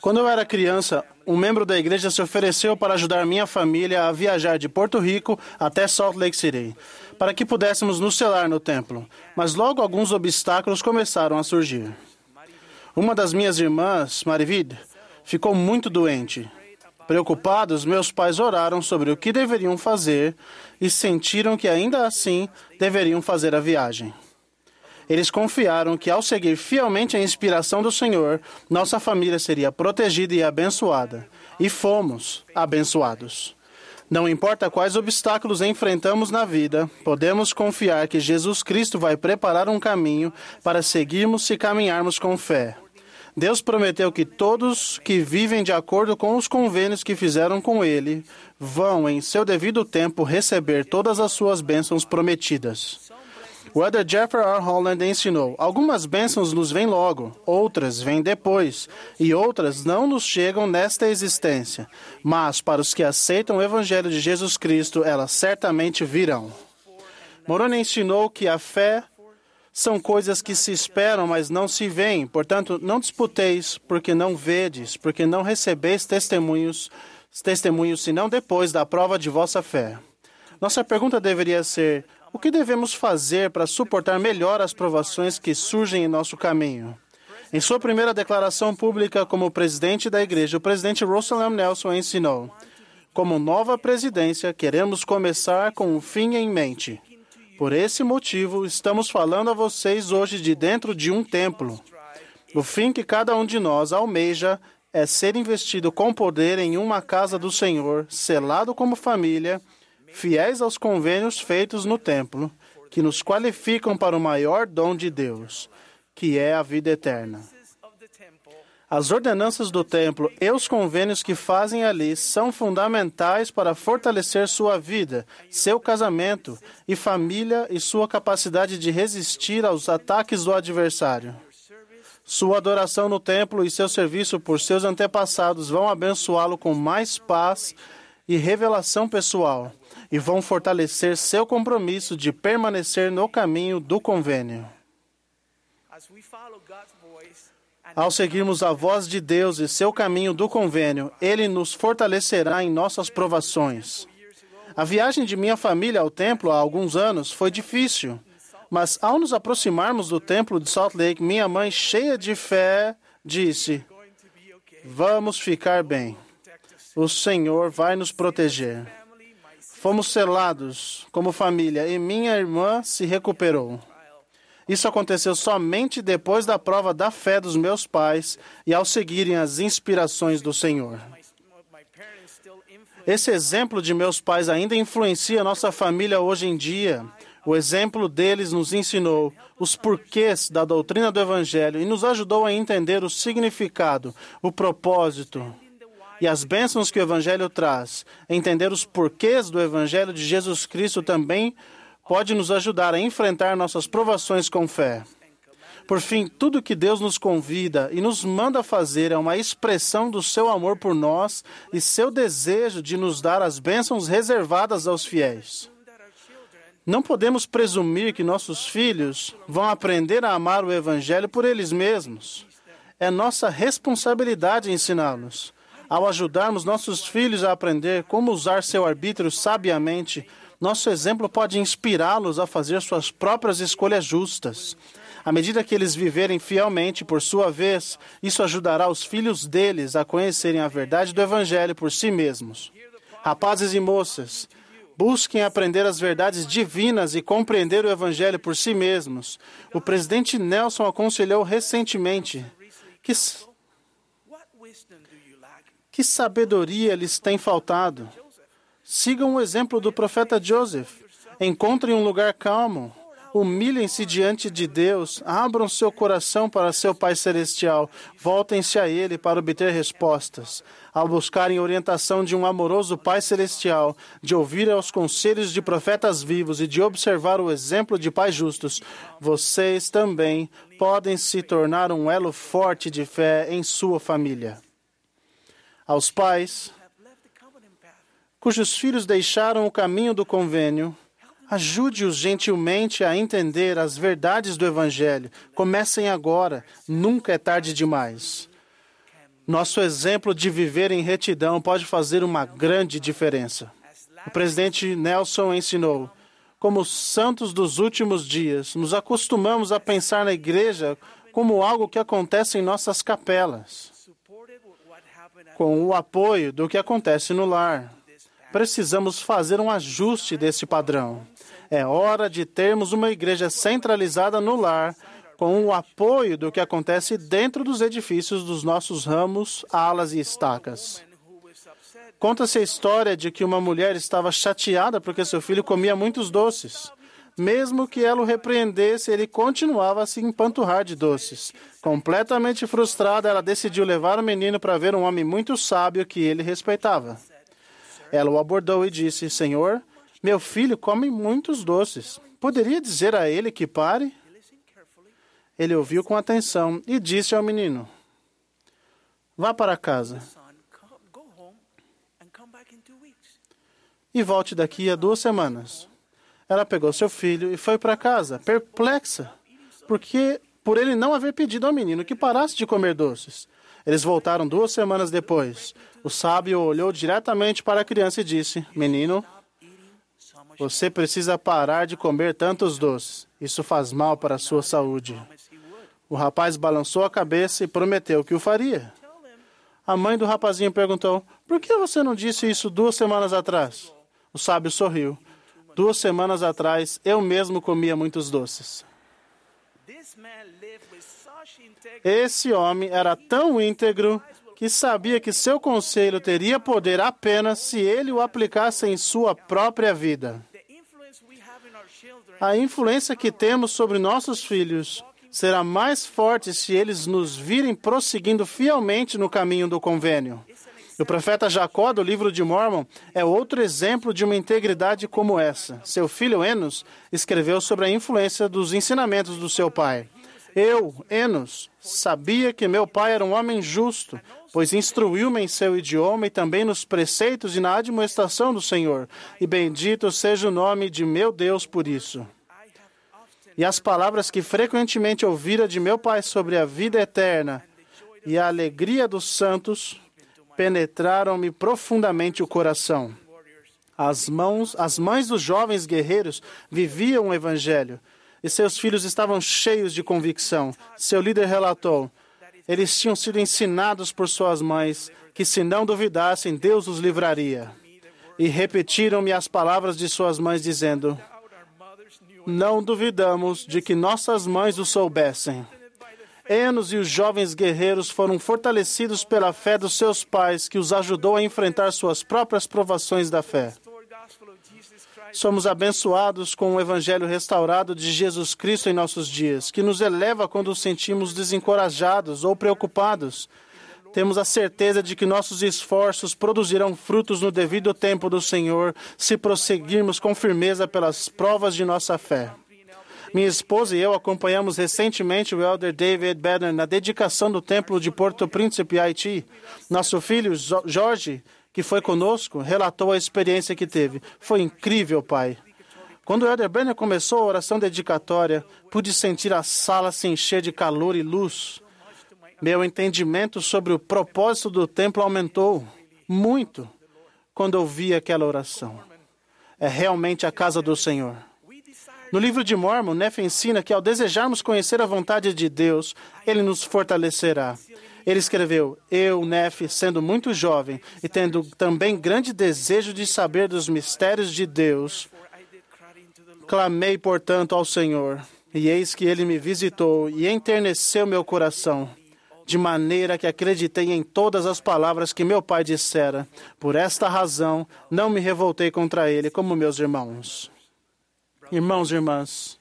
Quando eu era criança, um membro da igreja se ofereceu para ajudar minha família a viajar de Porto Rico até Salt Lake City, para que pudéssemos nos selar no templo. Mas logo alguns obstáculos começaram a surgir. Uma das minhas irmãs, Marivid, ficou muito doente. Preocupados, meus pais oraram sobre o que deveriam fazer e sentiram que ainda assim deveriam fazer a viagem. Eles confiaram que, ao seguir fielmente a inspiração do Senhor, nossa família seria protegida e abençoada. E fomos abençoados. Não importa quais obstáculos enfrentamos na vida, podemos confiar que Jesus Cristo vai preparar um caminho para seguirmos e caminharmos com fé. Deus prometeu que todos que vivem de acordo com os convênios que fizeram com Ele vão, em seu devido tempo, receber todas as suas bênçãos prometidas. O Elder Jeffrey R. Holland ensinou: algumas bênçãos nos vêm logo, outras vêm depois, e outras não nos chegam nesta existência. Mas para os que aceitam o Evangelho de Jesus Cristo, elas certamente virão. Moroni ensinou que a fé são coisas que se esperam, mas não se veem. Portanto, não disputeis, porque não vedes, porque não recebeis testemunhos, testemunhos senão depois da prova de vossa fé. Nossa pergunta deveria ser: o que devemos fazer para suportar melhor as provações que surgem em nosso caminho? Em sua primeira declaração pública como presidente da igreja, o presidente Russell M. Nelson ensinou: Como nova presidência, queremos começar com o fim em mente. Por esse motivo, estamos falando a vocês hoje de dentro de um templo. O fim que cada um de nós almeja é ser investido com poder em uma casa do Senhor, selado como família, fiéis aos convênios feitos no templo, que nos qualificam para o maior dom de Deus, que é a vida eterna. As ordenanças do templo e os convênios que fazem ali são fundamentais para fortalecer sua vida, seu casamento e família e sua capacidade de resistir aos ataques do adversário. Sua adoração no templo e seu serviço por seus antepassados vão abençoá-lo com mais paz e revelação pessoal e vão fortalecer seu compromisso de permanecer no caminho do convênio. Ao seguirmos a voz de Deus e seu caminho do convênio, Ele nos fortalecerá em nossas provações. A viagem de minha família ao templo há alguns anos foi difícil, mas ao nos aproximarmos do templo de Salt Lake, minha mãe, cheia de fé, disse. Vamos ficar bem. O Senhor vai nos proteger. Fomos selados como família e minha irmã se recuperou. Isso aconteceu somente depois da prova da fé dos meus pais e ao seguirem as inspirações do Senhor. Esse exemplo de meus pais ainda influencia nossa família hoje em dia. O exemplo deles nos ensinou os porquês da doutrina do Evangelho e nos ajudou a entender o significado, o propósito e as bênçãos que o Evangelho traz. Entender os porquês do Evangelho de Jesus Cristo também pode nos ajudar a enfrentar nossas provações com fé. Por fim, tudo que Deus nos convida e nos manda fazer é uma expressão do seu amor por nós e seu desejo de nos dar as bênçãos reservadas aos fiéis. Não podemos presumir que nossos filhos vão aprender a amar o Evangelho por eles mesmos. É nossa responsabilidade ensiná-los. Ao ajudarmos nossos filhos a aprender como usar seu arbítrio sabiamente, nosso exemplo pode inspirá-los a fazer suas próprias escolhas justas. À medida que eles viverem fielmente, por sua vez, isso ajudará os filhos deles a conhecerem a verdade do Evangelho por si mesmos. Rapazes e moças, busquem aprender as verdades divinas e compreender o Evangelho por si mesmos. O presidente Nelson aconselhou recentemente que, que sabedoria lhes tem faltado. Sigam o exemplo do profeta Joseph. Encontrem um lugar calmo. Humilhem-se diante de Deus. Abram seu coração para seu Pai Celestial. Voltem-se a Ele para obter respostas. Ao buscarem orientação de um amoroso Pai Celestial, de ouvir aos conselhos de profetas vivos e de observar o exemplo de pais justos, vocês também podem se tornar um elo forte de fé em sua família. Aos pais cujos filhos deixaram o caminho do convênio, Ajude-os gentilmente a entender as verdades do Evangelho. Comecem agora, nunca é tarde demais. Nosso exemplo de viver em retidão pode fazer uma grande diferença. O presidente Nelson ensinou: como santos dos últimos dias, nos acostumamos a pensar na igreja como algo que acontece em nossas capelas, com o apoio do que acontece no lar. Precisamos fazer um ajuste desse padrão. É hora de termos uma igreja centralizada no lar, com o apoio do que acontece dentro dos edifícios dos nossos ramos, alas e estacas. Conta-se a história de que uma mulher estava chateada porque seu filho comia muitos doces. Mesmo que ela o repreendesse, ele continuava a se empanturrar de doces. Completamente frustrada, ela decidiu levar o menino para ver um homem muito sábio que ele respeitava. Ela o abordou e disse: Senhor, meu filho come muitos doces. Poderia dizer a ele que pare? Ele ouviu com atenção e disse ao menino: Vá para casa e volte daqui a duas semanas. Ela pegou seu filho e foi para casa, perplexa, porque por ele não haver pedido ao menino que parasse de comer doces. Eles voltaram duas semanas depois. O sábio olhou diretamente para a criança e disse: Menino, você precisa parar de comer tantos doces. Isso faz mal para a sua saúde. O rapaz balançou a cabeça e prometeu que o faria. A mãe do rapazinho perguntou: Por que você não disse isso duas semanas atrás? O sábio sorriu. Duas semanas atrás, eu mesmo comia muitos doces. Esse homem era tão íntegro que sabia que seu conselho teria poder apenas se ele o aplicasse em sua própria vida. A influência que temos sobre nossos filhos será mais forte se eles nos virem prosseguindo fielmente no caminho do convênio. O profeta Jacó, do livro de Mormon, é outro exemplo de uma integridade como essa. Seu filho Enos escreveu sobre a influência dos ensinamentos do seu pai. Eu, Enos, sabia que meu pai era um homem justo, pois instruiu-me em seu idioma e também nos preceitos e na admoestação do Senhor. E bendito seja o nome de meu Deus por isso. E as palavras que frequentemente ouvira de meu pai sobre a vida eterna e a alegria dos santos penetraram-me profundamente o coração. As mãos, as mães dos jovens guerreiros viviam o evangelho e seus filhos estavam cheios de convicção. Seu líder relatou: eles tinham sido ensinados por suas mães que se não duvidassem, Deus os livraria. E repetiram-me as palavras de suas mães dizendo: não duvidamos de que nossas mães o soubessem. Enos e os jovens guerreiros foram fortalecidos pela fé dos seus pais, que os ajudou a enfrentar suas próprias provações da fé. Somos abençoados com o evangelho restaurado de Jesus Cristo em nossos dias, que nos eleva quando nos sentimos desencorajados ou preocupados. Temos a certeza de que nossos esforços produzirão frutos no devido tempo do Senhor, se prosseguirmos com firmeza pelas provas de nossa fé. Minha esposa e eu acompanhamos recentemente o elder David Banner na dedicação do templo de Porto Príncipe, Haiti. Nosso filho, Jo- Jorge, que foi conosco, relatou a experiência que teve. Foi incrível, pai. Quando o elder Banner começou a oração dedicatória, pude sentir a sala se encher de calor e luz. Meu entendimento sobre o propósito do templo aumentou muito quando ouvi aquela oração. É realmente a casa do Senhor. No livro de Mormon, Nefe ensina que ao desejarmos conhecer a vontade de Deus, ele nos fortalecerá. Ele escreveu: Eu, Nefe, sendo muito jovem e tendo também grande desejo de saber dos mistérios de Deus, clamei, portanto, ao Senhor. E eis que ele me visitou e enterneceu meu coração, de maneira que acreditei em todas as palavras que meu pai dissera. Por esta razão, não me revoltei contra ele como meus irmãos. Irmãos e irmãs,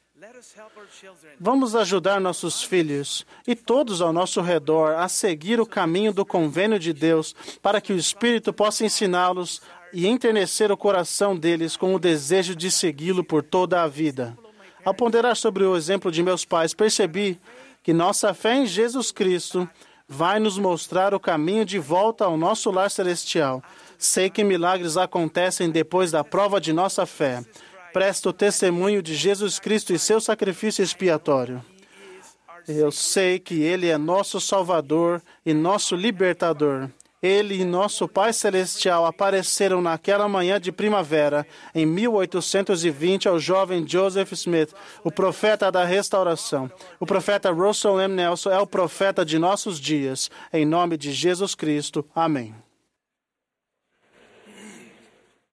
Vamos ajudar nossos filhos e todos ao nosso redor a seguir o caminho do convênio de Deus, para que o Espírito possa ensiná-los e enternecer o coração deles com o desejo de segui-lo por toda a vida. Ao ponderar sobre o exemplo de meus pais, percebi que nossa fé em Jesus Cristo vai nos mostrar o caminho de volta ao nosso lar celestial. Sei que milagres acontecem depois da prova de nossa fé. Presto testemunho de Jesus Cristo e seu sacrifício expiatório. Eu sei que Ele é nosso Salvador e nosso libertador. Ele e nosso Pai Celestial apareceram naquela manhã de primavera, em 1820, ao jovem Joseph Smith, o profeta da restauração. O profeta Russell M. Nelson é o profeta de nossos dias. Em nome de Jesus Cristo. Amém.